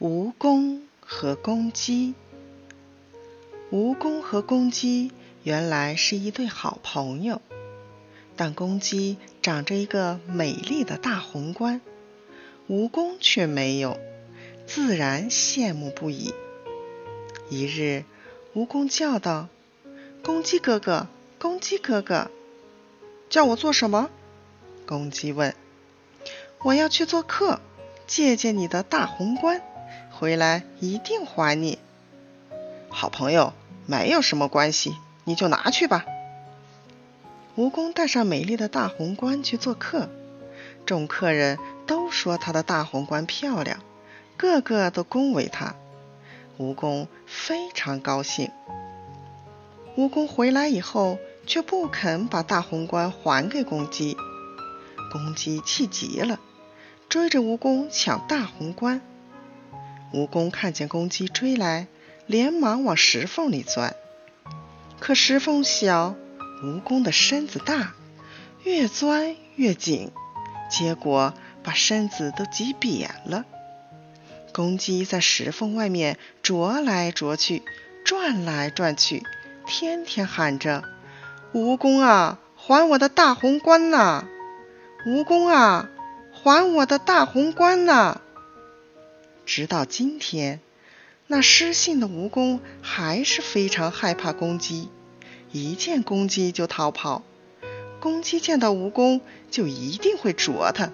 蜈蚣和公鸡。蜈蚣和公鸡原来是一对好朋友，但公鸡长着一个美丽的大红冠，蜈蚣却没有，自然羡慕不已。一日，蜈蚣叫道：“公鸡哥哥，公鸡哥哥，叫我做什么？”公鸡问。“我要去做客，借借你的大红冠。”回来一定还你，好朋友，没有什么关系，你就拿去吧。蜈蚣带上美丽的大红冠去做客，众客人都说他的大红冠漂亮，个个都恭维他。蜈蚣非常高兴。蜈蚣回来以后，却不肯把大红冠还给公鸡，公鸡气急了，追着蜈蚣抢大红冠。蜈蚣看见公鸡追来，连忙往石缝里钻。可石缝小，蜈蚣的身子大，越钻越紧，结果把身子都挤扁了。公鸡在石缝外面啄来啄去，转来转去，天天喊着：“蜈蚣啊，还我的大红冠呐！蜈蚣啊，还我的大红冠呐！”直到今天，那失信的蜈蚣还是非常害怕公鸡，一见公鸡就逃跑。公鸡见到蜈蚣，就一定会啄它。